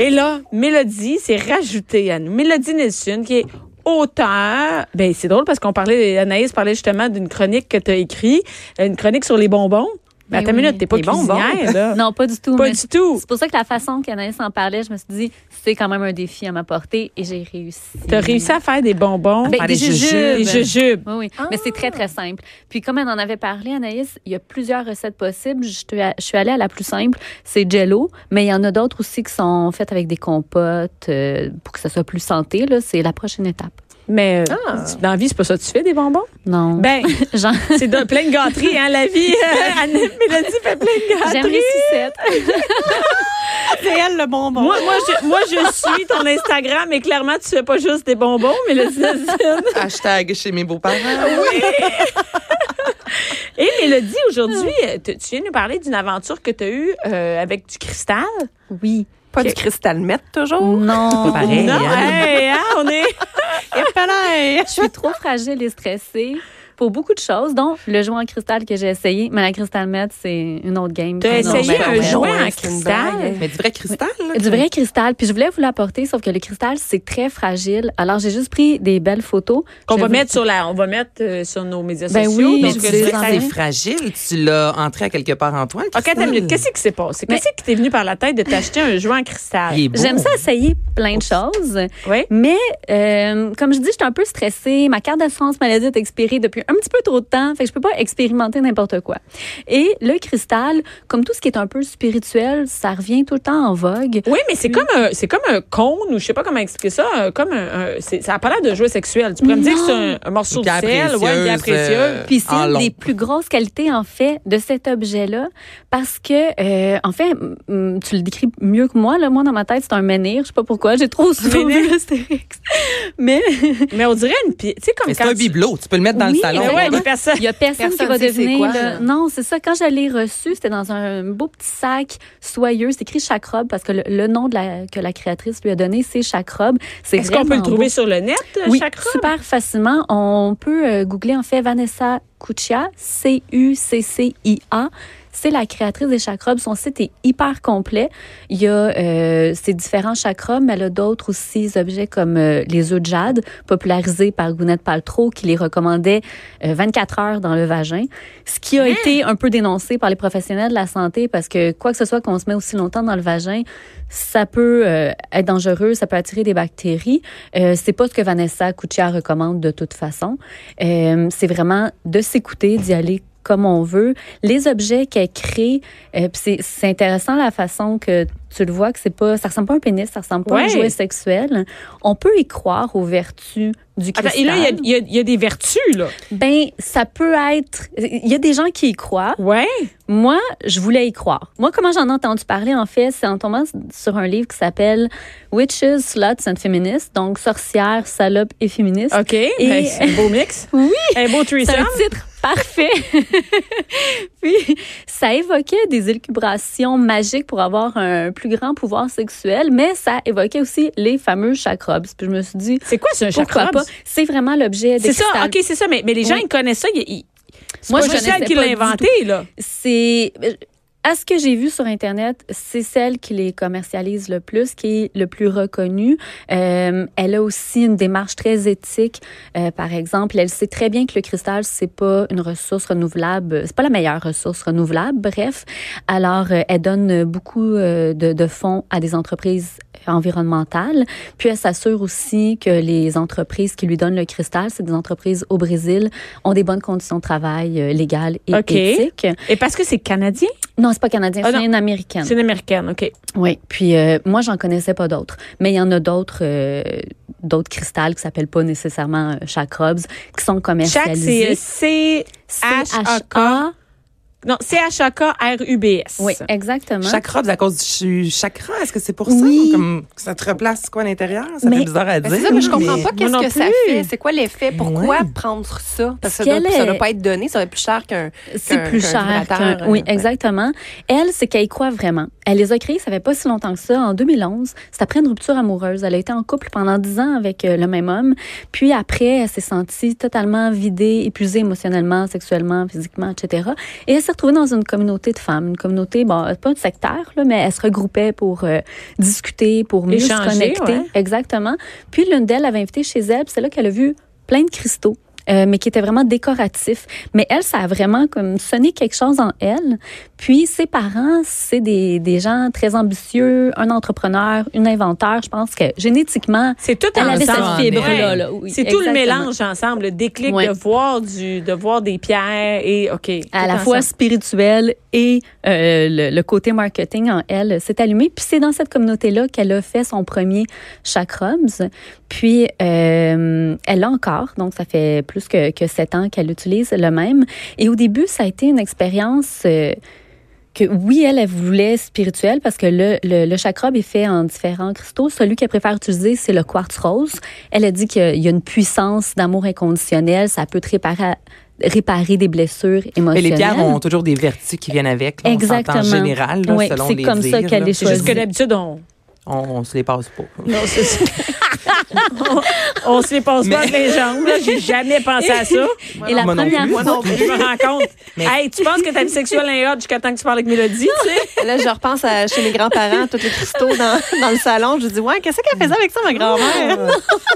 Et là, Mélodie s'est rajoutée à nous. Mélodie Nelson, qui est auteur. Ben, c'est drôle parce qu'on parlait, Anaïs parlait justement d'une chronique que tu as écrite, une chronique sur les bonbons. Ben, Ben attends une oui. minute, t'es pas cuisinière, là. Non, pas du tout. Pas mais du tout. C'est pour ça que la façon qu'Anaïs en parlait, je me suis dit, c'est quand même un défi à m'apporter et j'ai réussi. T'as réussi à faire des bonbons. Ben, des des jujubes. jujubes. des jujubes. Oui, oui. Mais c'est très, très simple. Puis, comme elle en avait parlé, Anaïs, il y a plusieurs recettes possibles. Je, te- je suis allée à la plus simple, c'est Jello. Mais il y en a d'autres aussi qui sont faites avec des compotes euh, pour que ça soit plus santé. Là, c'est la prochaine étape. Mais euh, Ah. dans la vie, c'est pas ça que tu fais, des bonbons? Non. Ben, Genre, c'est de plein de gâteries, hein, la vie. Anne Mélodie fait plein de j'aime gâteries. les sucettes. C'est elle le bonbon. Moi, moi, je, moi, je suis ton Instagram et clairement, tu fais pas juste des bonbons, Mélodie. Hashtag chez mes beaux-parents. Et Mélodie, aujourd'hui, tu viens nous parler d'une aventure que tu as eue euh, avec du cristal? Oui. Pas du cristal meth, toujours? Non. Pas pareil. non, hein? hey, hein, on est... Palais. Je suis trop fragile et stressée pour beaucoup de choses, dont le jouet en cristal que j'ai essayé. Mais la cristal meth, c'est une autre game. T'as essayé un ouais. jouet en cristal? Mais du vrai cristal, là. Du vrai cristal. Puis je voulais vous l'apporter, sauf que le cristal, c'est très fragile. Alors, j'ai juste pris des belles photos. Qu'on Je va vous- mettre sur la, on va mettre euh, sur nos médias Ben sociaux. oui, Mais Donc, tu je en- c'est fragile. Tu l'as entré à quelque part en toi, OK. Qu'est-ce qui s'est passé? Mais- Qu'est-ce qui t'est venu par la tête de t'acheter un jouet en cristal? J'aime ça essayer plein de choses. Oui. Mais, euh, comme je dis, j'étais un peu stressée. Ma carte d'assurance maladie est expirée depuis un petit peu trop de temps. Fait que je peux pas expérimenter n'importe quoi. Et le cristal, comme tout ce qui est un peu spirituel, ça revient tout le temps en vogue. Oui, mais c'est comme un, c'est comme un cône ou je sais pas comment expliquer ça, euh, comme un, un- c'est- ça a pas l'air de jouet sexuel. Tu pourrais me dire que c'est un, un morceau de sel, ouais, une pierre précieuse, euh, Puis c'est une des plus grosses qualités, en fait, de cet objet-là. Parce que, euh, en fait, tu le décris mieux que moi. Là. Moi, dans ma tête, c'est un menhir. Je sais pas pourquoi. J'ai trop souvent Menhir? vu Astérix. Mais Mais on dirait une pierre, tu sais comme Mais c'est un bibelot. Tu peux le mettre dans Oui, le salon. Mais ouais, il y a personne, Personne qui va deviner. quoi. Non, c'est ça. Quand je l'ai reçu, c'était dans un beau petit sac soyeux. C'est écrit Chakrobe parce que le, le nom de la, que la créatrice lui a donné, c'est Chakrobe. C'est Est-ce qu'on peut le trouver beau. sur le net, euh, Oui, super facilement. On peut euh, googler en fait Vanessa Cuccia, C-U-C-C-I-A. C'est la créatrice des chakras. Son site est hyper complet. Il y a euh, ses différents chakras, mais elle a d'autres aussi objets comme euh, les œufs de jade, popularisés par Gwyneth Paltrow, qui les recommandait euh, 24 heures dans le vagin. Ce qui a été un peu dénoncé par les professionnels de la santé parce que quoi que ce soit qu'on se met aussi longtemps dans le vagin, ça peut euh, être dangereux, ça peut attirer des bactéries. Euh, c'est pas ce que Vanessa Cuccia recommande de toute façon. Euh, c'est vraiment de s'écouter, d'y aller comme on veut. Les objets qu'elle crée, euh, c'est, c'est intéressant la façon que tu le vois que c'est pas, ça ressemble pas à un pénis, ça ressemble pas à un jouet sexuel. On peut y croire aux vertus du Attends, cristal. et là, il y y, a, il y a des vertus, là. Ben, ça peut être. Il y a des gens qui y croient. Ouais. Moi, je voulais y croire. Moi, comment j'en ai entendu parler, en fait, c'est en tombant sur un livre qui s'appelle Witches, Sluts and Feminists, donc sorcières, salopes et féministes. OK. Ben, c'est un beau mix. Oui. Un beau C'est threesome. un titre parfait. Puis, ça évoquait des élucubrations magiques pour avoir un plus grand pouvoir sexuel, mais ça évoquait aussi les fameux chakrobs. Puis je me suis dit, C'est quoi, chakra? pas? C'est vraiment l'objet des C'est ça. OK, c'est ça. Mais, mais les gens, Oui. ils connaissent ça. Ils, ils- c'est Moi, je connaissais qui l'a inventé, là. c'est à ce que j'ai vu sur internet, c'est celle qui les commercialise le plus, qui est le plus reconnue. Euh, elle a aussi une démarche très éthique. Euh, par exemple, elle sait très bien que le cristal c'est pas une ressource renouvelable, c'est pas la meilleure ressource renouvelable. Bref, alors euh, elle donne beaucoup euh, de, de fonds à des entreprises environnementales. Puis elle s'assure aussi que les entreprises qui lui donnent le cristal, c'est des entreprises au Brésil, ont des bonnes conditions de travail euh, légales et éthiques. Et parce que c'est canadien? Non, c'est pas canadien, Ah, c'est une américaine. C'est une américaine, OK. Oui, puis euh, moi j'en connaissais pas d'autres, mais il y en a d'autres euh, d'autres cristals qui s'appellent pas nécessairement euh, chakrobs qui sont commercialisés. c'est C-H-A-K. Non, C-H-A-K-R-U-B-S. Oui, exactement. Chakra, à cause du chakra. Est-ce que c'est pour ça? Oui. Comme que ça te replace quoi à l'intérieur? Ça Mais- fait bizarre à dire. c'est ça, mais je comprends mais- pas qu'est-ce que ça fait. C'est quoi l'effet? Pourquoi Ouais. prendre ça? Parce que ça doit, est- doit pas être donné, ça va être plus cher qu'un. C'est qu'un- plus qu'un cher. euh, oui, ouais. exactement. Elle, c'est qu'elle y croit vraiment. Elle les a créés, ça fait pas si longtemps que ça, en 2011. C'est après une rupture amoureuse. Elle a été en couple pendant dix ans avec euh, le même homme. Puis après, elle s'est sentie totalement vidée, épuisée émotionnellement, sexuellement, physiquement, etc. Et elle s'est retrouvée dans une communauté de femmes, une communauté, bon, pas un sectaire, là, mais elle se regroupait pour euh, discuter, pour mieux Échanger, se connecter. ouais. Exactement. Puis l'une d'elles avait invité chez elle, c'est là qu'elle a vu plein de cristaux. Euh, mais qui étaient vraiment décoratifs. Mais elle, ça a vraiment comme sonné quelque chose en elle. Puis ses parents, c'est des, des gens très ambitieux, un entrepreneur, une inventeur. Je pense que génétiquement, C'est tout elle avait cette ensemble. fibre-là. Ouais. là, oui, c'est tout le mélange ensemble, le déclic Ouais. de voir du, de voir des pierres et ok. à la fois ensemble. spirituelle et euh, le, le côté marketing en elle s'est allumé. Puis c'est dans cette communauté-là qu'elle a fait son premier chakrams. Puis euh, elle l'a encore, donc ça fait plus que, que sept ans qu'elle utilise le même. Et au début, ça a été une expérience... euh, que oui, elle, elle voulait spirituelle parce que le, le, le chakra est fait en différents cristaux. Celui qu'elle préfère utiliser, c'est le quartz rose. Elle a dit qu'il y a une puissance d'amour inconditionnel. Ça peut te réparer, réparer des blessures Mais émotionnelles. les pierres ont toujours des vertus qui viennent avec. là, on s'entend Exactement. En général, là, Oui, selon c'est les comme ça qu'elle les C'est juste que d'habitude, on. On, on se les passe pas. Non, c'est ça. On, on se les passe pas avec les jambes. là. J'ai jamais pensé à ça. Et la Moi non première plus. Moi non Je plus. me rends compte. Hey, tu penses que ta vie sexuelle est hot jusqu'à temps que tu parles avec Mélodie, tu sais? Là, je repense à chez mes grands-parents, tous les cristaux dans, dans le salon. Je dis, ouais, qu'est-ce qu'elle faisait avec ça, ma grand-mère?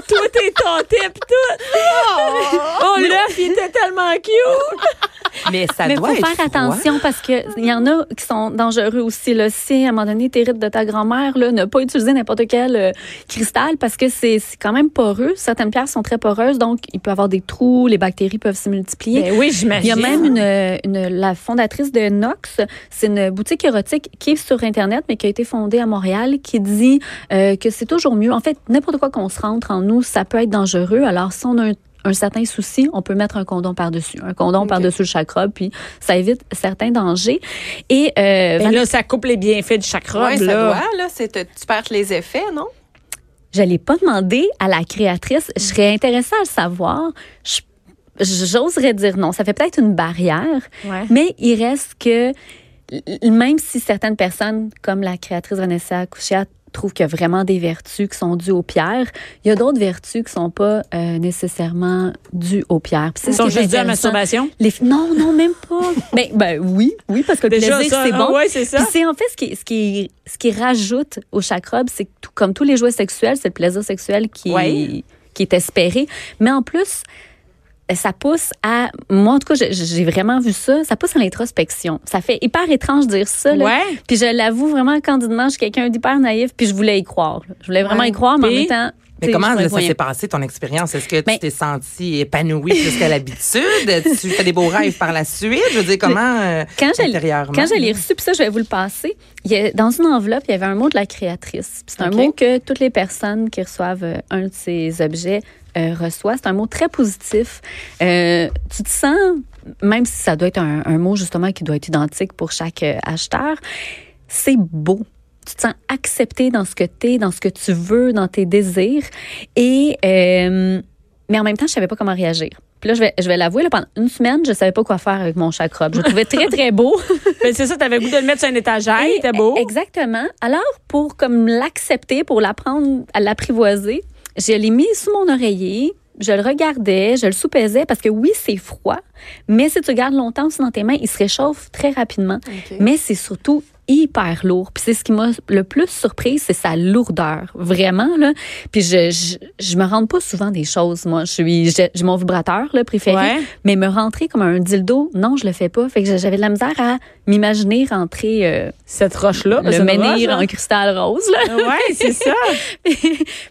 Tout est tenté pis tout. Oh, l'œuf, il était tellement cute. Mais ça Mais doit faut être faire froid. attention parce que il y en a qui sont dangereux aussi. Là. Si à un moment donné, t'hérites de ta grand-mère, là, ne pas utiliser n'importe quel euh, cristal parce que c'est quand même poreux. Certaines pierres sont très poreuses, donc il peut y avoir des trous, les bactéries peuvent se multiplier. Ben oui, Il y j'imagine. a même une, une- la fondatrice de Nox, c'est une boutique érotique qui est sur Internet, mais qui a été fondée à Montréal, qui dit euh, que c'est toujours mieux. En fait, n'importe quoi qu'on se rentre en nous, ça peut être dangereux. Alors, si on a un, un certain souci, on peut mettre un condom par-dessus. Un condom par-dessus le chakra, puis ça évite certains dangers. Et euh, Ben là, ça coupe les bienfaits du chakra. Ouais, ça là. doit, là. c'est- Tu perds les effets, non? je l'ai pas demandé à la créatrice. Je serais intéressée à le savoir. Je- J'oserais dire non. Ça fait peut-être une barrière. Ouais. Mais il reste que, même si certaines personnes, comme la créatrice Vanessa Couchat, trouvent qu'il y a vraiment des vertus qui sont dues aux pierres, il y a d'autres vertus qui sont pas euh, nécessairement dues aux pierres. Ils sont juste dus à la masturbation? Les non, non, même pas. ben, ben oui, oui, parce que le Déjà, plaisir, c'est Ah bon. ouais, c'est ça. C'est en fait ce qui, ce qui, ce qui rajoute au chakra, c'est que tout- comme tous les jouets sexuels, c'est le plaisir sexuel qui, Ouais. qui est espéré. Mais en plus, ça pousse à, moi en tout cas, j'ai- vraiment vu ça, ça pousse à l'introspection. Ça fait hyper étrange de dire ça. Là. Ouais. Puis je l'avoue vraiment candidement, je suis quelqu'un d'hyper naïf, puis je voulais y croire. là. Je voulais vraiment Ouais. y croire, mais en même temps. Mais comment ça s'est passé, ton expérience? Est-ce que tu Ben- t'es sentie épanouie plus qu'à l'habitude? tu fais des beaux rêves par la suite? Je veux dire, comment euh, Quand intérieurement? quand je l'ai reçu, puis ça, je vais vous le passer, il y a, dans une enveloppe, il y avait un mot de la créatrice. C'est un mot que toutes les personnes qui reçoivent euh, un de ces objets euh, reçoivent. C'est un mot très positif. Euh, tu te sens, même si ça doit être un, un mot justement qui doit être identique pour chaque euh, acheteur, c'est beau. Tu te sens accepté dans ce que tu es, dans ce que tu veux, dans tes désirs. Et, euh, mais en même temps, je savais pas comment réagir. Puis là, je vais, je vais l'avouer, pendant une semaine, je savais pas quoi faire avec mon chakra. Je le trouvais très, très beau. Ben, c'est ça, t'avais le goût de le mettre sur un étagère, Et- c'était beau. Exactement. Alors, pour comme l'accepter, pour l'apprendre à l'apprivoiser, je l'ai mis sous mon oreiller. Je le regardais, je le soupesais parce que oui, c'est froid, mais si tu gardes longtemps dans tes mains, il se réchauffe très rapidement. Mais c'est surtout hyper lourd. Puis c'est ce qui m'a le plus surprise, c'est sa lourdeur, vraiment là. Puis je, je je me rends pas souvent des choses moi, je suis j'ai mon vibrateur là préféré, Ouais. mais me rentrer comme un dildo, non, je le fais pas. Fait que j'avais de la misère à m'imaginer rentrer euh, Cette roche-là. ben, le menhir roche, en cristal rose. Là. hein. Ouais, c'est ça.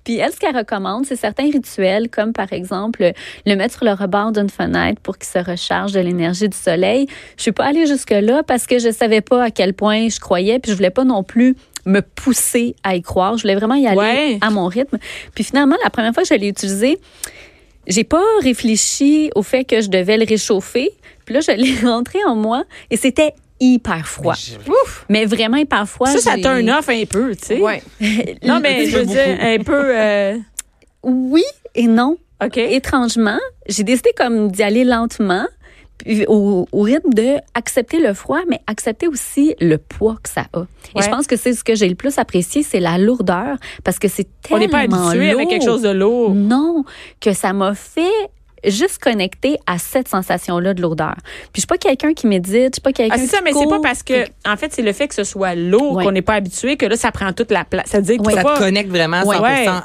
Puis elle, ce qu'elle recommande, c'est certains rituels, comme par exemple le mettre sur le rebord d'une fenêtre pour qu'il se recharge de l'énergie du soleil. Je suis pas allée jusque-là parce que je savais pas à quel point je croyais, puis je voulais pas non plus me pousser à y croire. Je voulais vraiment y aller Ouais. à mon rythme. Puis finalement, la première fois que je l'ai utilisé, j'ai pas réfléchi au fait que je devais le réchauffer. Puis là, je l'ai rentré en moi et c'était hyper froid. Ouf! Mais vraiment hyper froid. Ça, ça turn off un peu, tu sais. Ouais. Non, mais je veux dire, un peu. euh, Oui et non. OK. Étrangement, j'ai décidé comme d'y aller lentement. Au, au rythme de accepter le froid, mais accepter aussi le poids que ça a. Et je pense que c'est ce que j'ai le plus apprécié, c'est la lourdeur, parce que c'est On tellement n'est pas habitué avec quelque chose de lourd. Non, que ça m'a fait juste connecter à cette sensation-là de lourdeur. Puis je suis pas quelqu'un qui médite, je suis pas quelqu'un Ah, c'est ça, qui mais c'est pas parce que, en fait, c'est le fait que ce soit lourd Ouais. qu'on n'est pas habitué que là, ça prend toute la place. Ça veut dire que Ouais. Ça pas. te connecte vraiment à Ouais. 100%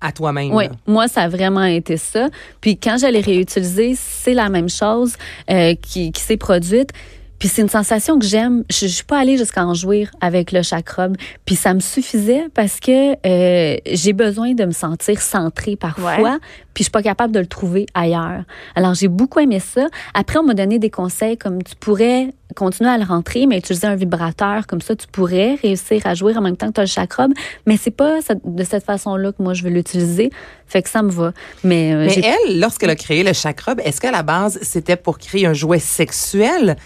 à, toi-même. Oui, moi, ça a vraiment été ça. Puis quand je l'ai réutilisé, c'est la même chose euh, qui, qui s'est produite. Puis c'est une sensation que j'aime. Je, je suis pas allée jusqu'à en jouir avec le chakrobe. Puis ça me suffisait parce que euh, j'ai besoin de me sentir centrée parfois. Ouais. Puis je suis pas capable de le trouver ailleurs. Alors j'ai beaucoup aimé ça. Après, on m'a donné des conseils comme tu pourrais continuer à le rentrer, mais utiliser un vibrateur comme ça, tu pourrais réussir à jouer en même temps que tu as le chakrobe. Mais c'est pas de cette façon-là que moi je veux l'utiliser. Fait que ça me va. Mais, euh, Mais elle, lorsqu'elle a créé le chakrobe, est-ce qu'à la base, c'était pour créer un jouet sexuel?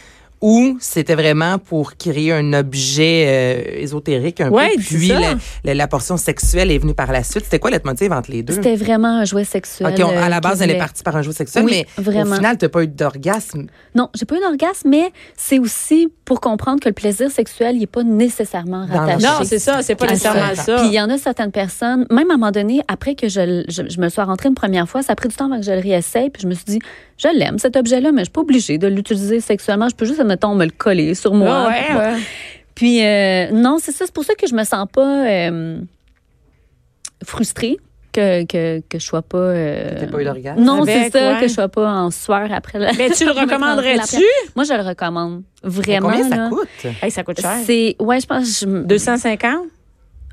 Ou c'était vraiment pour créer un objet euh, ésotérique un Ouais, peu? Puis la, la- la portion sexuelle est venue par la suite. C'était quoi le motif entre les deux? c'était vraiment un jouet sexuel. OK, on- à euh, la base, qu'il elle est partie par un jouet sexuel, Oui, mais vraiment. au final, tu n'as pas eu d'orgasme. Non, j'ai pas eu d'orgasme, mais c'est aussi pour comprendre que le plaisir sexuel, il est pas nécessairement rattaché. Non, c'est ça, c'est pas nécessairement ça. Puis il y en a certaines personnes, même à un moment donné, après que je, je, je me sois rentrée une première fois, ça a pris du temps avant que je le réessaye, puis je me suis dit, je l'aime cet objet-là, mais je suis pas obligée de l'utiliser sexuellement. Je peux juste, mettons, me le coller sur moi. Ouais, ouais. Puis euh, non, c'est ça. C'est pour ça que je me sens pas euh, frustrée que, que, que je sois pas. euh, T'as pas eu d'orgasme? Non, c'est ça, ouais. que je sois pas en sueur après la. Mais tu le recommanderais-tu? Moi, je le recommande. Mais Vraiment. Combien ça là. coûte? Hey, ça coûte cher. C'est. Ouais, je pense. Je... 250?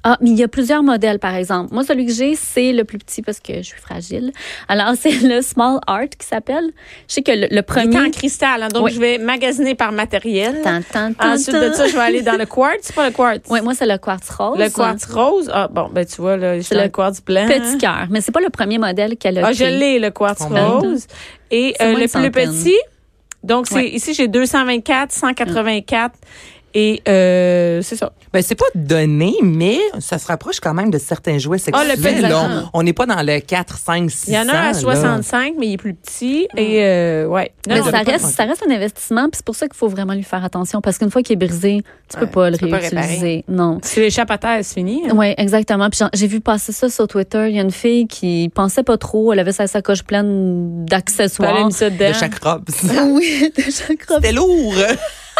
Ah, mais il y a plusieurs modèles, par exemple. Moi, celui que j'ai, c'est le plus petit parce que je suis fragile. Alors, c'est le Small Art qui s'appelle. Je sais que le, le Il est premier. en cristal, hein, donc Oui. je vais magasiner par matériel. Tan, tan, tan, Ensuite de ça, je vais aller dans le quartz. C'est pas le quartz? Ouais, moi, c'est le quartz rose. Le quartz rose? Ah, bon, ben tu vois, là, je le le quartz blanc. Petit cœur. Mais c'est pas le premier modèle qu'elle a Ah, je l'ai, le quartz rose. Et euh, le plus petit, donc c'est Ouais. ici, j'ai 224, 184 et euh, c'est ça. Ben, c'est pas donné, mais ça se rapproche quand même de certains jouets Ah, sexuels. le petit- là. on n'est pas dans le 4, 5, 600. Il y en a un à 65, mais il est plus petit. Et euh, ouais. Non, Mais non, ça reste, ça reste un investissement, puis c'est pour ça qu'il faut vraiment lui faire attention, parce qu'une fois qu'il est brisé, tu peux Ouais, pas le peux pas réutiliser. non. Si l'échappe à terre, c'est fini. hein. Oui, exactement. Puis j'ai vu passer ça sur Twitter. Il y a une fille qui pensait pas trop. Elle avait sa sacoche pleine d'accessoires. mettre ça dedans. De chaque robe. oui, de chaque robe. C'était lourd.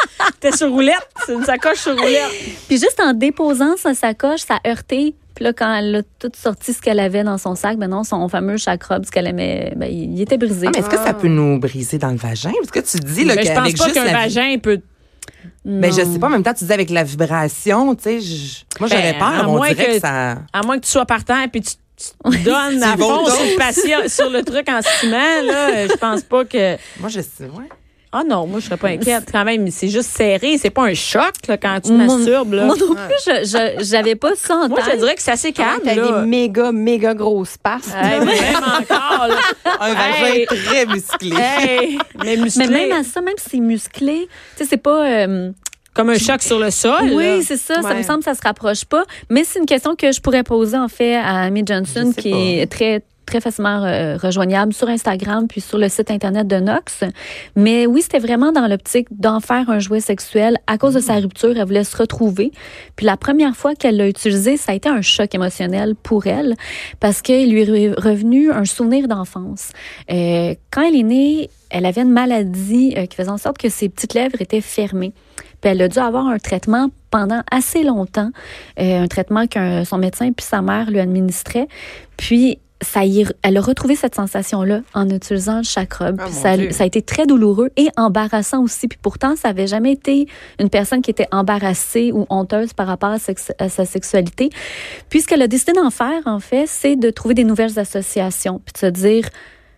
T'es sur roulette. C'est une sacoche sur roulette. Puis juste en déposant sa sacoche, ça a heurté. Puis là, quand elle a tout sorti ce qu'elle avait dans son sac, ben non, son fameux chakra, ce qu'elle aimait, ben, il était brisé. Ah, mais est-ce que ça peut nous briser dans le vagin? Parce que tu dis là, Mais je pense pas qu'un vagin peut. Mais je Non. sais pas, en même temps, tu dis avec la vibration, tu sais, je- moi j'aurais Ben, peur, on moins dirait que, que- ça. À moins que tu sois partant et puis tu, donnes à fond sur le, patient, sur le truc en ciment, là. Je pense pas que. Moi je sais, ouais. Ah non, moi, je serais pas inquiète. Quand même, c'est juste serré. C'est pas un choc, là, quand tu Moi- masturbes, là. Moi non plus, je- j'avais pas ça en Moi, je dirais que c'est assez calme, T'as des méga, méga grosses passes. Hey, même encore, là. Un vagin Hey. très musclé. Hey, mais musclé. Mais même à ça, même si c'est musclé, tu sais, c'est pas. euh, Comme un choc sur le sol. Oui, c'est ça. Ça me semble que ça se rapproche pas. Mais c'est une question que je pourrais poser, en fait, à Amy Johnson, qui pas. est très très facilement euh, rejoignable sur Instagram puis sur le site internet de Nox. Mais oui, c'était vraiment dans l'optique d'en faire un jouet sexuel. À cause de sa rupture, elle voulait se retrouver. Puis la première fois qu'elle l'a utilisé, ça a été un choc émotionnel pour elle parce qu'il lui est revenu un souvenir d'enfance. Euh, quand elle est née, elle avait une maladie euh, qui faisait en sorte que ses petites lèvres étaient fermées. Puis elle a dû avoir un traitement pendant assez longtemps, euh, un traitement que son médecin puis sa mère lui administraient. Puis ça y est- elle a retrouvé cette sensation-là en utilisant le chakrobe. Ah, ça, a été très douloureux et embarrassant aussi. Puis pourtant, ça avait jamais été une personne qui était embarrassée ou honteuse par rapport à, sex- à sa sexualité. Puis ce qu'elle a décidé d'en faire, en fait, c'est de trouver des nouvelles associations. Puis de se dire,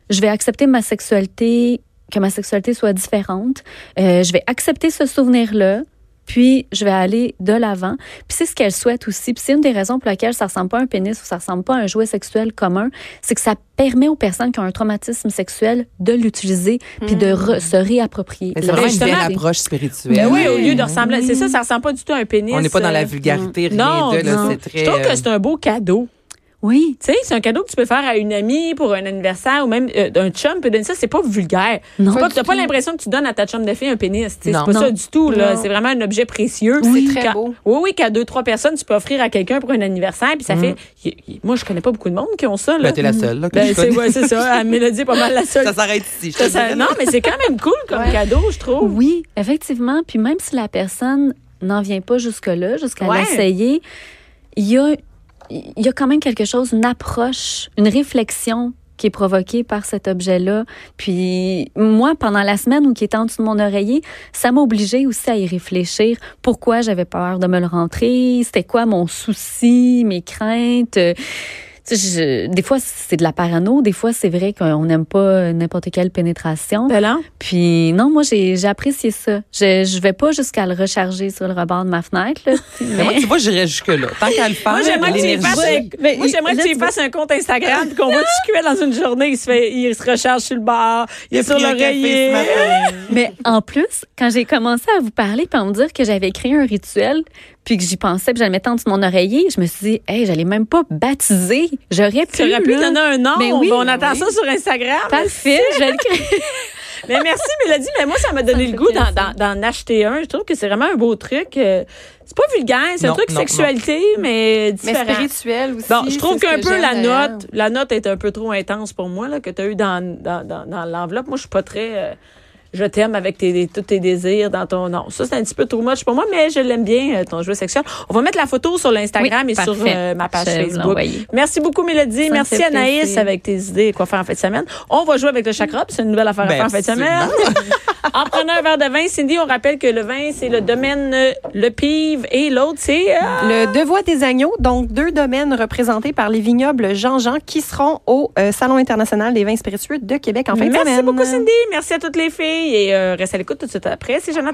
je vais accepter ma sexualité, que ma sexualité soit différente. Euh, je vais accepter ce souvenir-là. Puis, je vais aller de l'avant. Puis, c'est ce qu'elle souhaite aussi. Puis, c'est une des raisons pour laquelle ça ressemble pas à un pénis ou ça ressemble pas à un jouet sexuel commun. C'est que ça permet aux personnes qui ont un traumatisme sexuel de l'utiliser puis de re- se réapproprier. C'est vraiment une belle approche spirituelle. Ben oui, au lieu de Oui. ressembler. C'est ça, ça ressemble pas du tout à un pénis. On n'est pas dans la euh, vulgarité, rien Non, de, là, non. c'est très. Je trouve euh, que c'est un beau cadeau. Oui. Tu sais, c'est un cadeau que tu peux faire à une amie pour un anniversaire ou même euh, un chum peut donner ça. C'est pas vulgaire. Non. Pas pas, t'as pas l'impression que tu donnes à ta chum de fille un pénis. Non. C'est pas ça du tout. là. C'est vraiment un objet précieux. C'est très beau. Oui, oui, qu'à deux, trois personnes, tu peux offrir à quelqu'un pour un anniversaire. Puis ça fait. y- y- moi, je connais pas beaucoup de monde qui ont ça. Là. Ben, t'es la seule, là, que Ben, je c'est connais. ouais, c'est ça. À Mélodie est pas mal la seule. Ça s'arrête ici. Ça, ça- non, mais c'est quand même cool comme Ouais. cadeau, je trouve. Oui, effectivement. Puis même si la personne n'en vient pas jusque-là, jusqu'à Ouais. l'essayer, il y a, il y a quand même quelque chose, une approche, une réflexion qui est provoquée par cet objet-là. Puis moi, pendant la semaine où qui était en dessous de mon oreiller, ça m'a obligée aussi à y réfléchir. Pourquoi j'avais peur de me le rentrer? C'était quoi mon souci, mes craintes? Je- des fois, c'est de la parano. Des fois, c'est vrai qu'on n'aime pas n'importe quelle pénétration. Ben là. Puis non, moi j'ai j'ai apprécié ça. Je je vais pas jusqu'à le recharger sur le rebord de ma fenêtre là, Mais moi, tu vois, j'irais jusque-là. Tant qu'à le faire, Moi, j'aimerais que tu y l'énergie- fasses un, Mais moi, j'aimerais que là, tu y tu fasses un compte Instagram qu'on voit tu cuis dans une journée, il se fait, il se recharge sur le bar, il est sur l'oreiller. Mais en plus, quand j'ai commencé à vous parler puis à me dire que j'avais créé un rituel, puis que j'y pensais, puis je le mettais en dessous de mon oreiller, je me suis dit, hey, j'allais même pas baptiser. J'aurais pu. Tu aurais pu donner un nom. Ben oui, on attend oui. ça sur Instagram. Parfait, je vais le créer. Mais merci, Mélodie. Mais moi, ça m'a donné le goût d'en, plaisir. d'en- d'en acheter un. Je trouve que c'est vraiment un beau truc. Euh, C'est pas vulgaire, c'est un truc non, sexualité, mais Mais différent. spirituel aussi. Bon, je trouve qu'un que peu la note, la note est un peu trop intense pour moi, là, que tu as eu dans, dans, dans, dans l'enveloppe. Moi, je suis pas très. euh, je t'aime avec tes, tous tes désirs dans ton. Non, ça, c'est un petit peu trop much pour moi, mais je l'aime bien, euh, ton jouet sexuel. On va mettre la photo sur l'Instagram Oui, et sur euh, ma page Je Facebook. Merci beaucoup, Mélodie. Ça Merci, Anaïs, plaisir. avec tes idées quoi faire en fin de semaine. On va jouer avec le chakra, puis c'est une nouvelle affaire à Ben, faire en fin de semaine. en prenant un verre de vin, Cindy, on rappelle que le vin, c'est le domaine euh, Le Pive et l'autre, c'est. euh, Le Devois des agneaux, donc deux domaines représentés par les vignobles Jean-Jean qui seront au euh, Salon international des vins spiritueux de Québec en fin de Merci semaine. beaucoup, Cindy. Merci à toutes les filles. Et euh, reste à l'écoute tout de suite après. C'est Jonathan.